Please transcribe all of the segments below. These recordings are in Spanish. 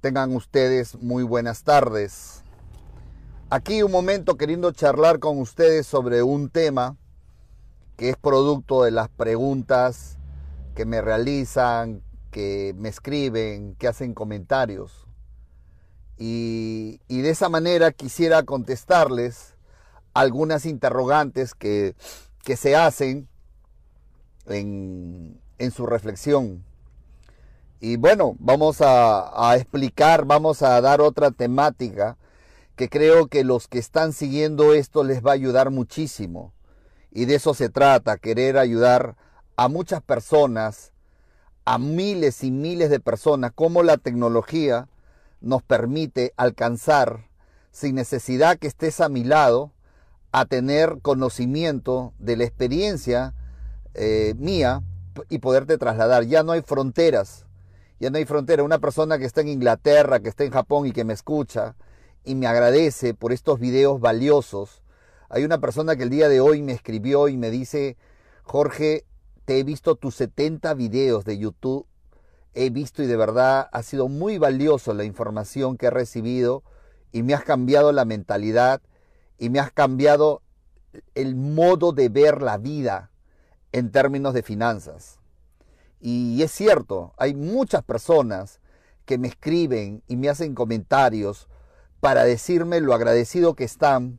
Tengan ustedes muy buenas tardes. Aquí un momento queriendo charlar con ustedes sobre un tema que es producto de las preguntas que me realizan, que me escriben, que hacen comentarios. Y, de esa manera quisiera contestarles algunas interrogantes que, que se hacen en, en su reflexión. Y bueno, vamos a, explicar, vamos a dar otra temática que creo que los que están siguiendo esto les va a ayudar muchísimo. Y de eso se trata, querer ayudar a muchas personas, a miles y miles de personas, como la tecnología nos permite alcanzar, sin necesidad que estés a mi lado, a tener conocimiento de la experiencia eh, mía y poderte trasladar. Ya no hay fronteras ya no hay frontera. Una persona que está en Inglaterra, que está en Japón y que me escucha y me agradece por estos videos valiosos. Hay una persona que el día de hoy me escribió y me dice, Jorge, te he visto tus 70 videos de YouTube, he visto y de verdad ha sido muy valioso la información que he recibido y me has cambiado la mentalidad y me has cambiado el modo de ver la vida en términos de finanzas. Y es cierto, hay muchas personas que me escriben y me hacen comentarios para decirme lo agradecido que están,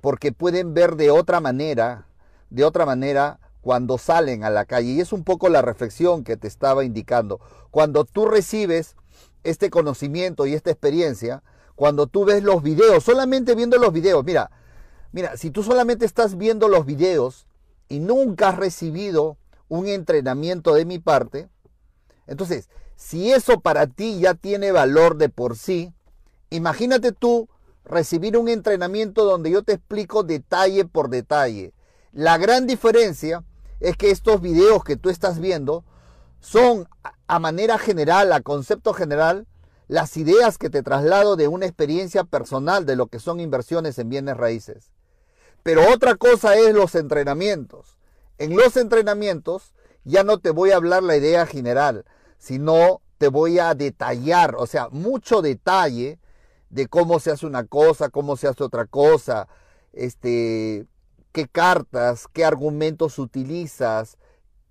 porque pueden ver de otra manera, de otra manera, cuando salen a la calle. Y es un poco la reflexión que te estaba indicando. Cuando tú recibes este conocimiento y esta experiencia, cuando tú ves los videos, solamente viendo los videos, mira, mira, si tú solamente estás viendo los videos y nunca has recibido un entrenamiento de mi parte. Entonces, si eso para ti ya tiene valor de por sí, imagínate tú recibir un entrenamiento donde yo te explico detalle por detalle. La gran diferencia es que estos videos que tú estás viendo son a manera general, a concepto general, las ideas que te traslado de una experiencia personal de lo que son inversiones en bienes raíces. Pero otra cosa es los entrenamientos. En los entrenamientos ya no te voy a hablar la idea general, sino te voy a detallar, o sea, mucho detalle de cómo se hace una cosa, cómo se hace otra cosa, este, qué cartas, qué argumentos utilizas,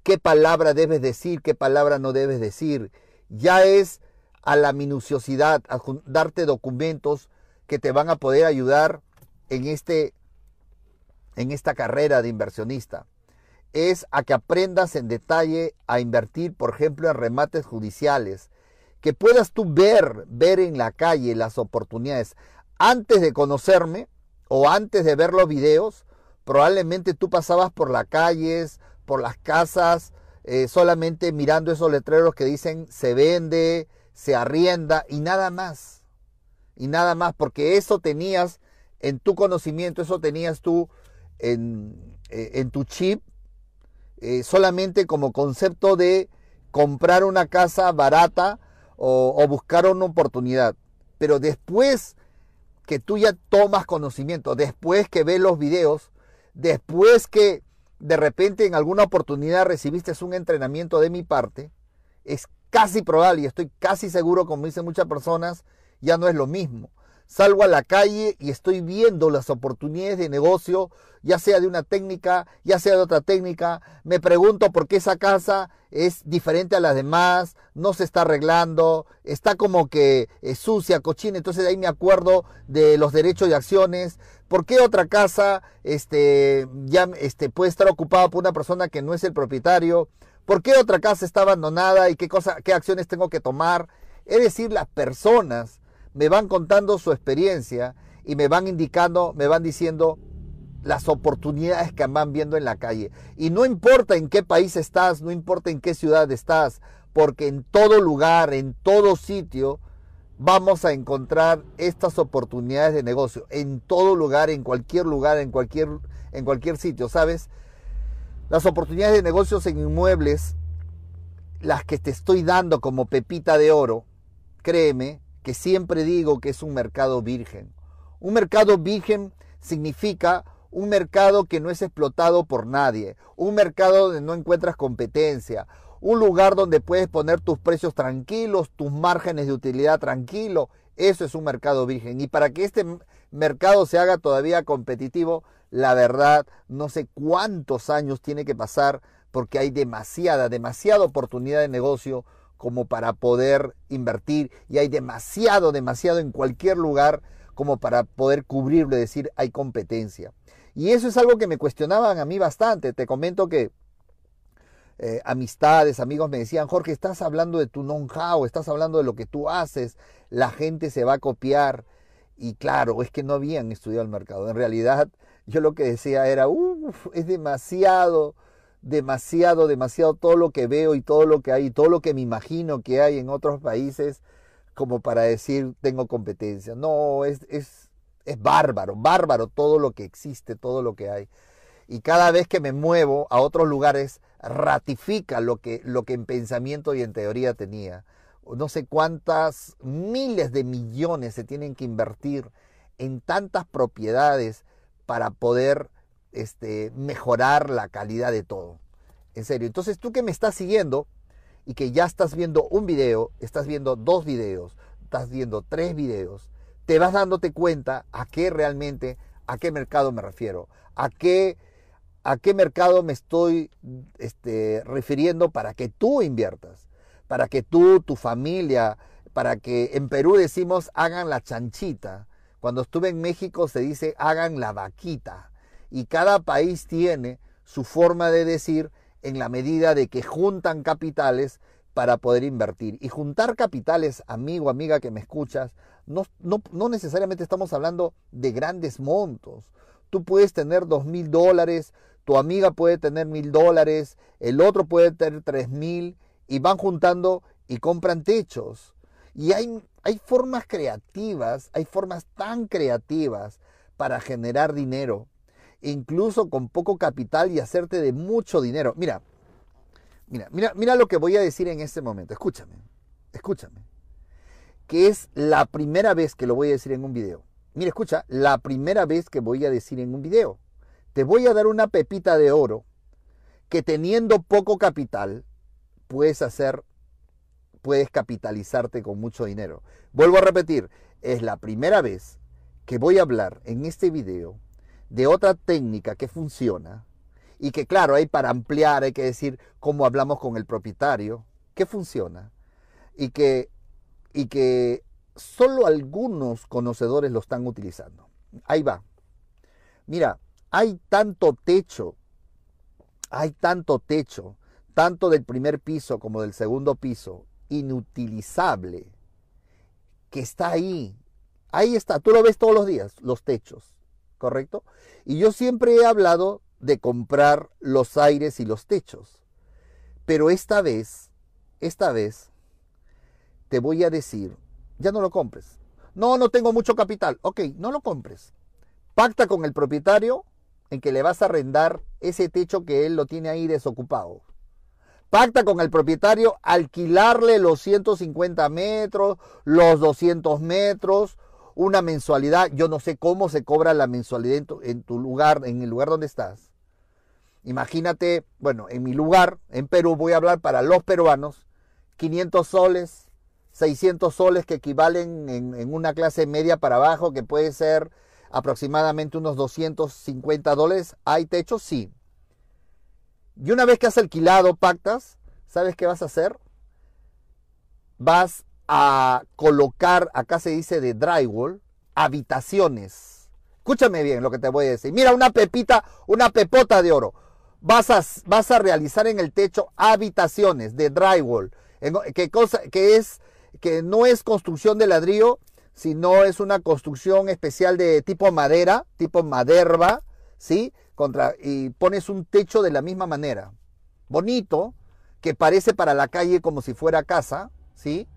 qué palabra debes decir, qué palabra no debes decir. Ya es a la minuciosidad, a darte documentos que te van a poder ayudar en, este, en esta carrera de inversionista es a que aprendas en detalle a invertir, por ejemplo, en remates judiciales, que puedas tú ver, ver en la calle las oportunidades. Antes de conocerme o antes de ver los videos, probablemente tú pasabas por las calles, por las casas, eh, solamente mirando esos letreros que dicen se vende, se arrienda y nada más. Y nada más, porque eso tenías en tu conocimiento, eso tenías tú en, eh, en tu chip eh, solamente como concepto de comprar una casa barata o, buscar una oportunidad. Pero después que tú ya tomas conocimiento, después que ves los videos, después que de repente en alguna oportunidad recibiste un entrenamiento de mi parte, es casi probable y estoy casi seguro, como dicen muchas personas, ya no es lo mismo salgo a la calle y estoy viendo las oportunidades de negocio, ya sea de una técnica, ya sea de otra técnica, me pregunto por qué esa casa es diferente a las demás, no se está arreglando, está como que es sucia, cochina, entonces ahí me acuerdo de los derechos de acciones, por qué otra casa este, ya este, puede estar ocupada por una persona que no es el propietario, por qué otra casa está abandonada y qué, cosa, qué acciones tengo que tomar. Es decir, las personas me van contando su experiencia y me van indicando, me van diciendo las oportunidades que van viendo en la calle. Y no importa en qué país estás, no importa en qué ciudad estás, porque en todo lugar, en todo sitio, vamos a encontrar estas oportunidades de negocio. En todo lugar, en cualquier lugar, en cualquier, en cualquier sitio, ¿sabes? Las oportunidades de negocios en inmuebles, las que te estoy dando como pepita de oro, créeme, que siempre digo que es un mercado virgen. Un mercado virgen significa un mercado que no es explotado por nadie, un mercado donde no encuentras competencia, un lugar donde puedes poner tus precios tranquilos, tus márgenes de utilidad tranquilo. Eso es un mercado virgen. Y para que este mercado se haga todavía competitivo, la verdad, no sé cuántos años tiene que pasar porque hay demasiada, demasiada oportunidad de negocio como para poder invertir y hay demasiado, demasiado en cualquier lugar como para poder cubrirlo decir hay competencia. Y eso es algo que me cuestionaban a mí bastante. Te comento que eh, amistades, amigos me decían, Jorge, estás hablando de tu know-how, estás hablando de lo que tú haces, la gente se va a copiar. Y claro, es que no habían estudiado el mercado. En realidad, yo lo que decía era, uff, es demasiado, demasiado, demasiado todo lo que veo y todo lo que hay, todo lo que me imagino que hay en otros países como para decir tengo competencia. No, es, es, es bárbaro, bárbaro todo lo que existe, todo lo que hay. Y cada vez que me muevo a otros lugares, ratifica lo que, lo que en pensamiento y en teoría tenía. No sé cuántas miles de millones se tienen que invertir en tantas propiedades para poder este, mejorar la calidad de todo. En serio. Entonces tú que me estás siguiendo y que ya estás viendo un video, estás viendo dos videos, estás viendo tres videos, te vas dándote cuenta a qué realmente, a qué mercado me refiero, a qué, a qué mercado me estoy este, refiriendo para que tú inviertas, para que tú, tu familia, para que en Perú decimos hagan la chanchita. Cuando estuve en México se dice hagan la vaquita y cada país tiene su forma de decir en la medida de que juntan capitales para poder invertir. Y juntar capitales, amigo, amiga que me escuchas, no, no, necesariamente estamos hablando de grandes montos. Tú puedes tener dos mil dólares, tu amiga puede tener mil dólares, el otro puede tener tres mil y van juntando y compran techos. Y hay, hay formas creativas, hay formas tan creativas para generar dinero incluso con poco capital y hacerte de mucho dinero. Mira, mira, mira, mira lo que voy a decir en este momento. Escúchame, escúchame. Que es la primera vez que lo voy a decir en un video. Mira, escucha, la primera vez que voy a decir en un video. Te voy a dar una pepita de oro que teniendo poco capital puedes hacer, puedes capitalizarte con mucho dinero. Vuelvo a repetir, es la primera vez que voy a hablar en este video de otra técnica que funciona y que claro, hay para ampliar, hay que decir cómo hablamos con el propietario, que funciona y que, y que solo algunos conocedores lo están utilizando. Ahí va. Mira, hay tanto techo, hay tanto techo, tanto del primer piso como del segundo piso, inutilizable, que está ahí. Ahí está, tú lo ves todos los días, los techos. ¿Correcto? Y yo siempre he hablado de comprar los aires y los techos. Pero esta vez, esta vez, te voy a decir, ya no lo compres. No, no tengo mucho capital. Ok, no lo compres. Pacta con el propietario en que le vas a arrendar ese techo que él lo tiene ahí desocupado. Pacta con el propietario alquilarle los 150 metros, los 200 metros una mensualidad. Yo no sé cómo se cobra la mensualidad en tu, lugar, en el lugar donde estás. Imagínate, bueno, en mi lugar, en Perú, voy a hablar para los peruanos, 500 soles, 600 soles que equivalen en, en, una clase media para abajo, que puede ser aproximadamente unos 250 dólares. ¿Hay techo? Sí. Y una vez que has alquilado, pactas, ¿sabes qué vas a hacer? Vas a colocar, acá se dice de drywall, habitaciones. Escúchame bien lo que te voy a decir. Mira, una pepita, una pepota de oro. Vas a, vas a realizar en el techo habitaciones de drywall. que, cosa, que, es, que no es construcción de ladrillo, sino es una construcción especial de tipo madera, tipo maderba, ¿sí? Contra, y pones un techo de la misma manera. Bonito, que parece para la calle como si fuera casa, ¿sí?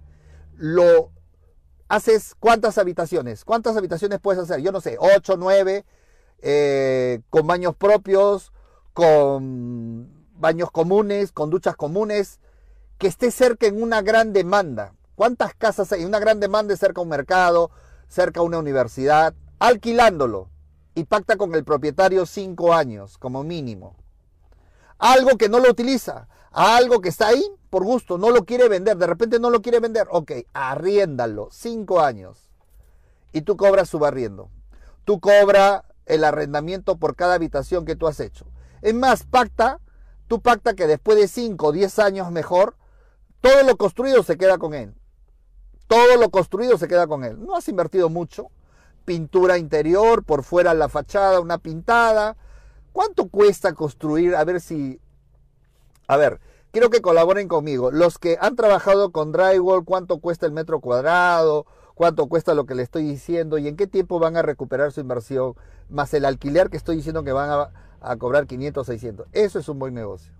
Lo haces cuántas habitaciones. ¿Cuántas habitaciones puedes hacer? Yo no sé, 8, 9, eh, con baños propios, con baños comunes, con duchas comunes, que esté cerca en una gran demanda. ¿Cuántas casas hay? Una gran demanda cerca a un mercado, cerca a una universidad, alquilándolo. Y pacta con el propietario cinco años como mínimo. Algo que no lo utiliza, algo que está ahí por gusto, no lo quiere vender, de repente no lo quiere vender, ok, arriéndalo, cinco años. Y tú cobras su barriendo. Tú cobras el arrendamiento por cada habitación que tú has hecho. Es más, pacta, tú pacta que después de cinco o diez años mejor, todo lo construido se queda con él. Todo lo construido se queda con él. No has invertido mucho. Pintura interior, por fuera la fachada, una pintada. ¿Cuánto cuesta construir? A ver si... A ver, quiero que colaboren conmigo. Los que han trabajado con drywall, ¿cuánto cuesta el metro cuadrado? ¿Cuánto cuesta lo que le estoy diciendo? ¿Y en qué tiempo van a recuperar su inversión? Más el alquiler que estoy diciendo que van a, a cobrar 500, 600. Eso es un buen negocio.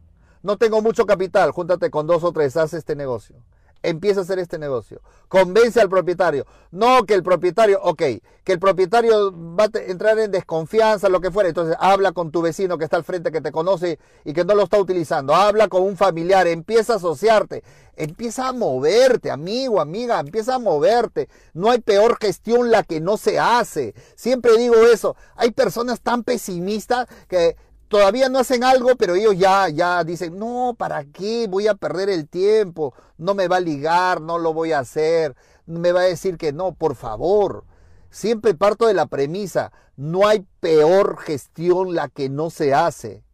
No tengo mucho capital, júntate con dos o tres, haz este negocio. Empieza a hacer este negocio. Convence al propietario. No que el propietario, ok, que el propietario va a entrar en desconfianza, lo que fuera. Entonces habla con tu vecino que está al frente, que te conoce y que no lo está utilizando. Habla con un familiar, empieza a asociarte. Empieza a moverte, amigo, amiga, empieza a moverte. No hay peor gestión la que no se hace. Siempre digo eso. Hay personas tan pesimistas que todavía no hacen algo, pero ellos ya, ya dicen, no, ¿para qué? Voy a perder el tiempo, no me va a ligar, no lo voy a hacer, me va a decir que no, por favor. Siempre parto de la premisa, no hay peor gestión la que no se hace.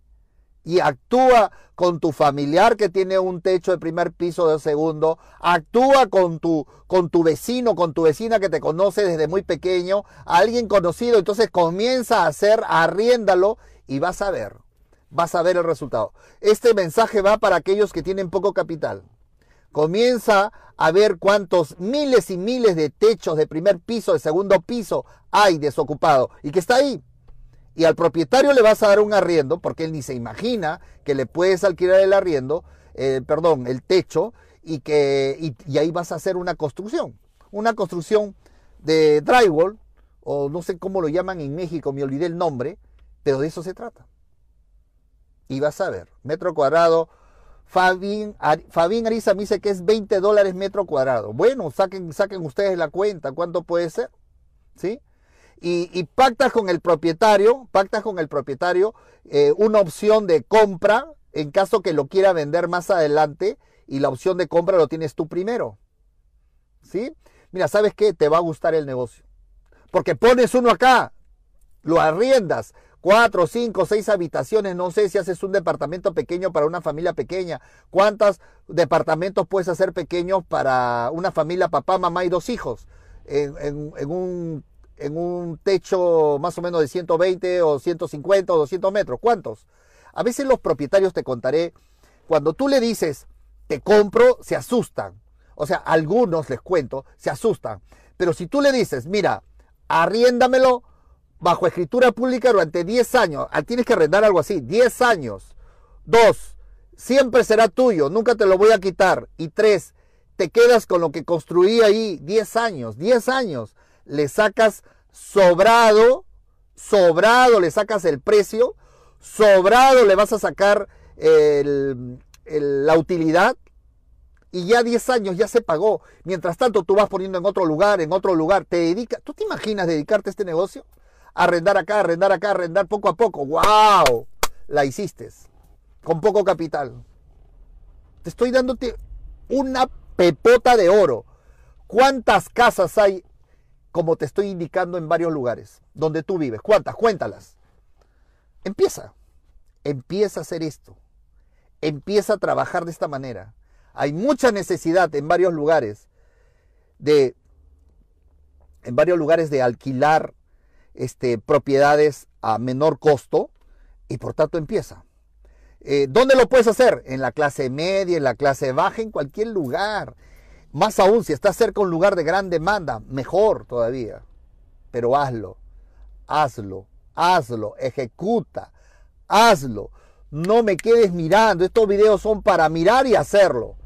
Y actúa con tu familiar que tiene un techo de primer piso de segundo, actúa con tu, con tu vecino, con tu vecina que te conoce desde muy pequeño, alguien conocido, entonces comienza a hacer, arriéndalo y vas a ver, vas a ver el resultado. Este mensaje va para aquellos que tienen poco capital. Comienza a ver cuántos miles y miles de techos de primer piso, de segundo piso hay desocupado y que está ahí. Y al propietario le vas a dar un arriendo, porque él ni se imagina que le puedes alquilar el arriendo, eh, perdón, el techo, y que y, y ahí vas a hacer una construcción. Una construcción de drywall, o no sé cómo lo llaman en México, me olvidé el nombre, pero de eso se trata. Y vas a ver, metro cuadrado. Fabín, Ariza me dice que es 20 dólares metro cuadrado. Bueno, saquen, saquen ustedes la cuenta, ¿cuánto puede ser? ¿Sí? Y, pactas con el propietario, pactas con el propietario eh, una opción de compra en caso que lo quiera vender más adelante y la opción de compra lo tienes tú primero. ¿Sí? Mira, ¿sabes qué? Te va a gustar el negocio. Porque pones uno acá, lo arriendas, cuatro, cinco, seis habitaciones, no sé si haces un departamento pequeño para una familia pequeña, cuántos departamentos puedes hacer pequeños para una familia, papá, mamá y dos hijos, en, un, en un techo más o menos de 120 o 150 o 200 metros, ¿cuántos? A veces los propietarios, te contaré, cuando tú le dices, te compro, se asustan. O sea, algunos les cuento, se asustan. Pero si tú le dices, mira, arriéndamelo, bajo escritura pública durante 10 años. Ah, tienes que arrendar algo así, 10 años. Dos, siempre será tuyo, nunca te lo voy a quitar. Y tres, te quedas con lo que construí ahí 10 años, 10 años. Le sacas sobrado, sobrado le sacas el precio, sobrado le vas a sacar la utilidad y ya 10 años ya se pagó. Mientras tanto tú vas poniendo en otro lugar, en otro lugar, te dedicas, ¿tú te imaginas dedicarte a este negocio? Arrendar acá, arrendar acá, arrendar poco a poco. ¡Wow! La hiciste. Con poco capital. Te estoy dándote una pepota de oro. ¿Cuántas casas hay, como te estoy indicando, en varios lugares donde tú vives? ¿Cuántas? Cuéntalas. Empieza. Empieza a hacer esto. Empieza a trabajar de esta manera. Hay mucha necesidad en varios lugares de en varios lugares de alquilar este, propiedades a menor costo y por tanto empieza. Eh, ¿Dónde lo puedes hacer? En la clase media, en la clase baja, en cualquier lugar. Más aún, si estás cerca de un lugar de gran demanda, mejor todavía. Pero hazlo, hazlo, hazlo, ejecuta, hazlo. No me quedes mirando. Estos videos son para mirar y hacerlo.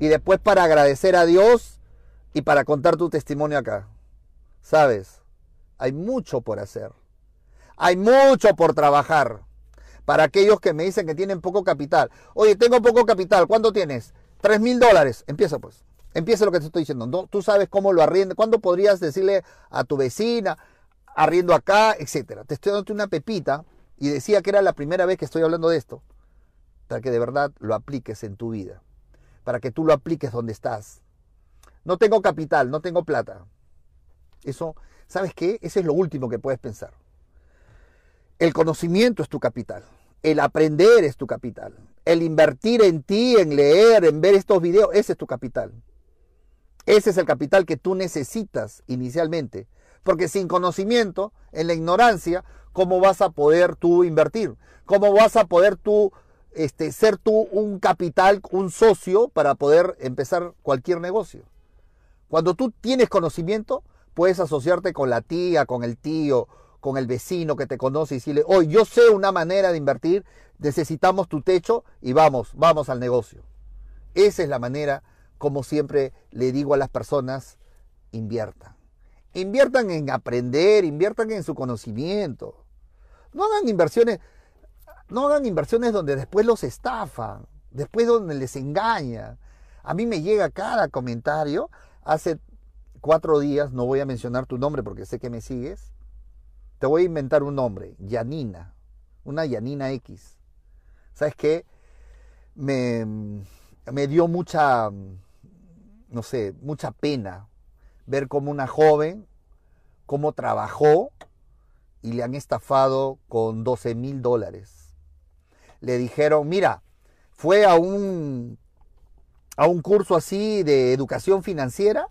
Y después para agradecer a Dios y para contar tu testimonio acá. ¿Sabes? Hay mucho por hacer. Hay mucho por trabajar. Para aquellos que me dicen que tienen poco capital. Oye, tengo poco capital. ¿Cuánto tienes? Tres mil dólares. Empieza pues. Empieza lo que te estoy diciendo. Tú sabes cómo lo arriendo. ¿Cuándo podrías decirle a tu vecina, arriendo acá, etcétera? Te estoy dando una pepita y decía que era la primera vez que estoy hablando de esto. para que de verdad lo apliques en tu vida, para que tú lo apliques donde estás. No tengo capital, no tengo plata. Eso, ¿sabes qué? Ese es lo último que puedes pensar. El conocimiento es tu capital. El aprender es tu capital. El invertir en ti, en leer, en ver estos videos, ese es tu capital. Ese es el capital que tú necesitas inicialmente. Porque sin conocimiento, en la ignorancia, ¿cómo vas a poder tú invertir? ¿Cómo vas a poder tú este, ser tú un capital, un socio para poder empezar cualquier negocio? Cuando tú tienes conocimiento, puedes asociarte con la tía, con el tío, con el vecino que te conoce y decirle, hoy yo sé una manera de invertir, necesitamos tu techo y vamos, vamos al negocio. Esa es la manera, como siempre le digo a las personas, inviertan. Inviertan en aprender, inviertan en su conocimiento. No hagan inversiones, no hagan inversiones donde después los estafan, después donde les engañan. A mí me llega cada comentario. Hace cuatro días, no voy a mencionar tu nombre porque sé que me sigues, te voy a inventar un nombre, Yanina, una Yanina X. ¿Sabes qué? Me, me dio mucha, no sé, mucha pena ver cómo una joven, cómo trabajó y le han estafado con 12 mil dólares. Le dijeron, mira, fue a un, a un curso así de educación financiera,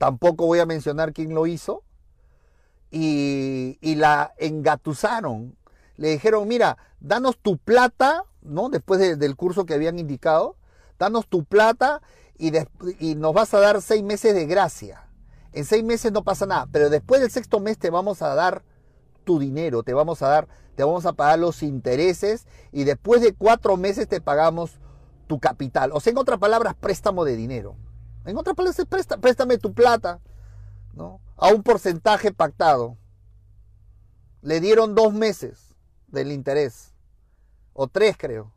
tampoco voy a mencionar quién lo hizo, y, la engatusaron. Le dijeron, mira, danos tu plata, ¿no? Después del curso que habían indicado, danos tu plata y, y nos vas a dar seis meses de gracia. En seis meses no pasa nada, pero después del sexto mes te vamos a dar tu dinero, te vamos a dar, te vamos a pagar los intereses y después de cuatro meses te pagamos tu capital. O sea, en otras palabras, préstamo de dinero. En otras palabras, préstame tu plata, ¿no? a un porcentaje pactado. Le dieron dos meses del interés, o tres creo,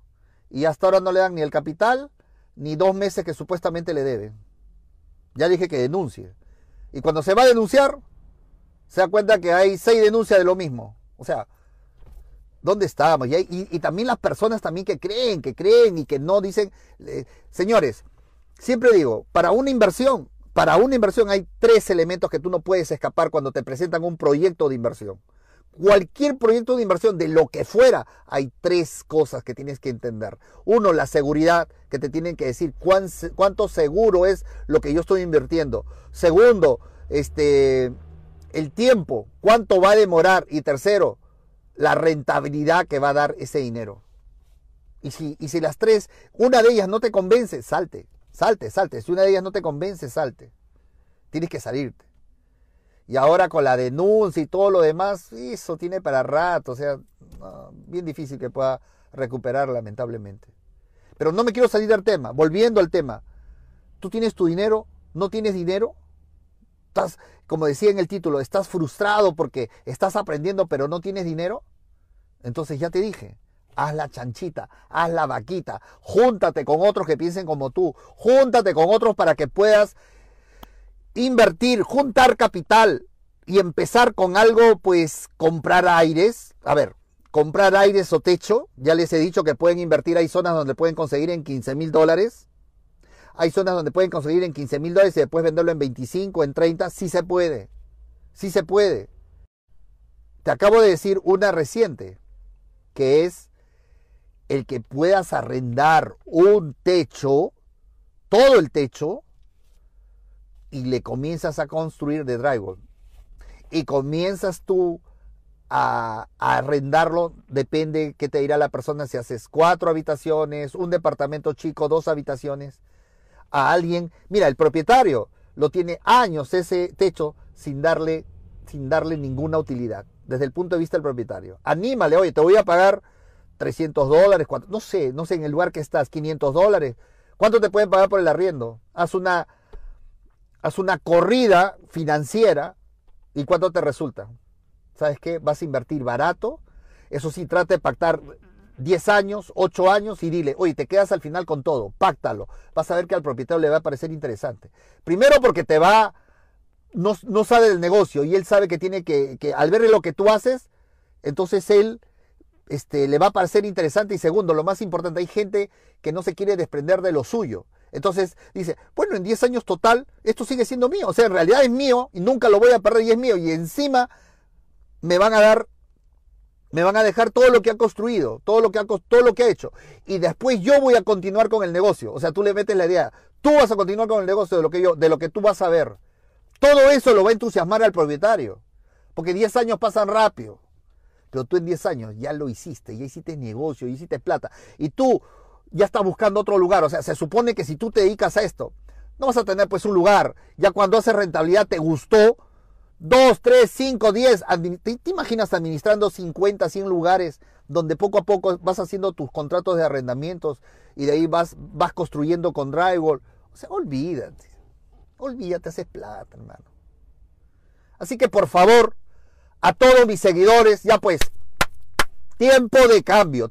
y hasta ahora no le dan ni el capital ni dos meses que supuestamente le deben. Ya dije que denuncie. Y cuando se va a denunciar, se da cuenta que hay seis denuncias de lo mismo. O sea, ¿dónde estamos? Y, también las personas también que creen, que creen y que no dicen, eh, señores, siempre digo, para una inversión para una inversión hay tres elementos que tú no puedes escapar cuando te presentan un proyecto de inversión. Cualquier proyecto de inversión, de lo que fuera, hay tres cosas que tienes que entender. Uno, la seguridad, que te tienen que decir cuánto seguro es lo que yo estoy invirtiendo. Segundo, este, el tiempo, cuánto va a demorar. Y tercero, la rentabilidad que va a dar ese dinero. Y si, y si las tres, una de ellas no te convence, salte. Salte, salte. Si una de ellas no te convence, salte. Tienes que salirte. Y ahora con la denuncia y todo lo demás, eso tiene para rato. O sea, bien difícil que pueda recuperar, lamentablemente. Pero no me quiero salir del tema. Volviendo al tema. ¿Tú tienes tu dinero? ¿No tienes dinero? Estás, como decía en el título, estás frustrado porque estás aprendiendo pero no tienes dinero. Entonces ya te dije, haz la chanchita, haz la vaquita, júntate con otros que piensen como tú, júntate con otros para que puedas invertir, juntar capital y empezar con algo, pues comprar aires. A ver, comprar aires o techo, ya les he dicho que pueden invertir, hay zonas donde pueden conseguir en 15 mil dólares. Hay zonas donde pueden conseguir en 15 mil dólares y después venderlo en 25, en 30. Sí se puede. Sí se puede. Te acabo de decir una reciente, que es el que puedas arrendar un techo, todo el techo, y le comienzas a construir de drywall. Y comienzas tú a, arrendarlo, depende qué te dirá la persona, si haces cuatro habitaciones, un departamento chico, dos habitaciones, a alguien. Mira, el propietario lo tiene años ese techo sin darle, sin darle ninguna utilidad, desde el punto de vista del propietario. Anímale, oye, te voy a pagar 300 dólares, no sé, no sé en el lugar que estás, 500 dólares. ¿Cuánto te pueden pagar por el arriendo? Haz una, haz una corrida financiera y cuánto te resulta. ¿Sabes qué? Vas a invertir barato. Eso sí, trata de pactar 10 años, 8 años y dile, oye, te quedas al final con todo, páctalo. Vas a ver que al propietario le va a parecer interesante. Primero porque te va, no, no sabe del negocio y él sabe que tiene que, que al ver lo que tú haces, entonces él este, le va a parecer interesante y segundo, lo más importante, hay gente que no se quiere desprender de lo suyo. Entonces dice, bueno, en 10 años total, esto sigue siendo mío. O sea, en realidad es mío y nunca lo voy a perder y es mío. Y encima me van a dar, me van a dejar todo lo que ha construido, todo lo que ha, todo lo que ha hecho. Y después yo voy a continuar con el negocio. O sea, tú le metes la idea, tú vas a continuar con el negocio de lo que yo, de lo que tú vas a ver. Todo eso lo va a entusiasmar al propietario. Porque 10 años pasan rápido. Pero tú en 10 años ya lo hiciste, ya hiciste negocio, ya hiciste plata. Y tú ya estás buscando otro lugar. O sea, se supone que si tú te dedicas a esto, no vas a tener pues un lugar. Ya cuando hace rentabilidad te gustó, 2, 3, 5, 10. ¿Te, imaginas administrando 50, 100 lugares donde poco a poco vas haciendo tus contratos de arrendamientos y de ahí vas, vas construyendo con drywall? O sea, olvídate. Olvídate, haces plata, hermano. Así que por favor, a todos mis seguidores, ya pues, tiempo de cambio.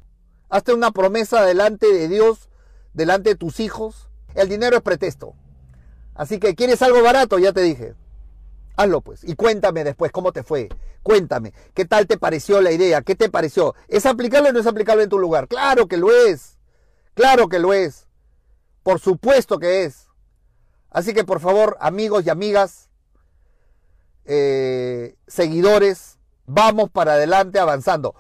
Hazte una promesa delante de Dios, delante de tus hijos. El dinero es pretexto. Así que, ¿quieres algo barato? Ya te dije. Hazlo pues. Y cuéntame después cómo te fue. Cuéntame. ¿Qué tal te pareció la idea? ¿Qué te pareció? ¿Es aplicable o no es aplicable en tu lugar? Claro que lo es. Claro que lo es. Por supuesto que es. Así que por favor, amigos y amigas, eh, seguidores, vamos para adelante avanzando.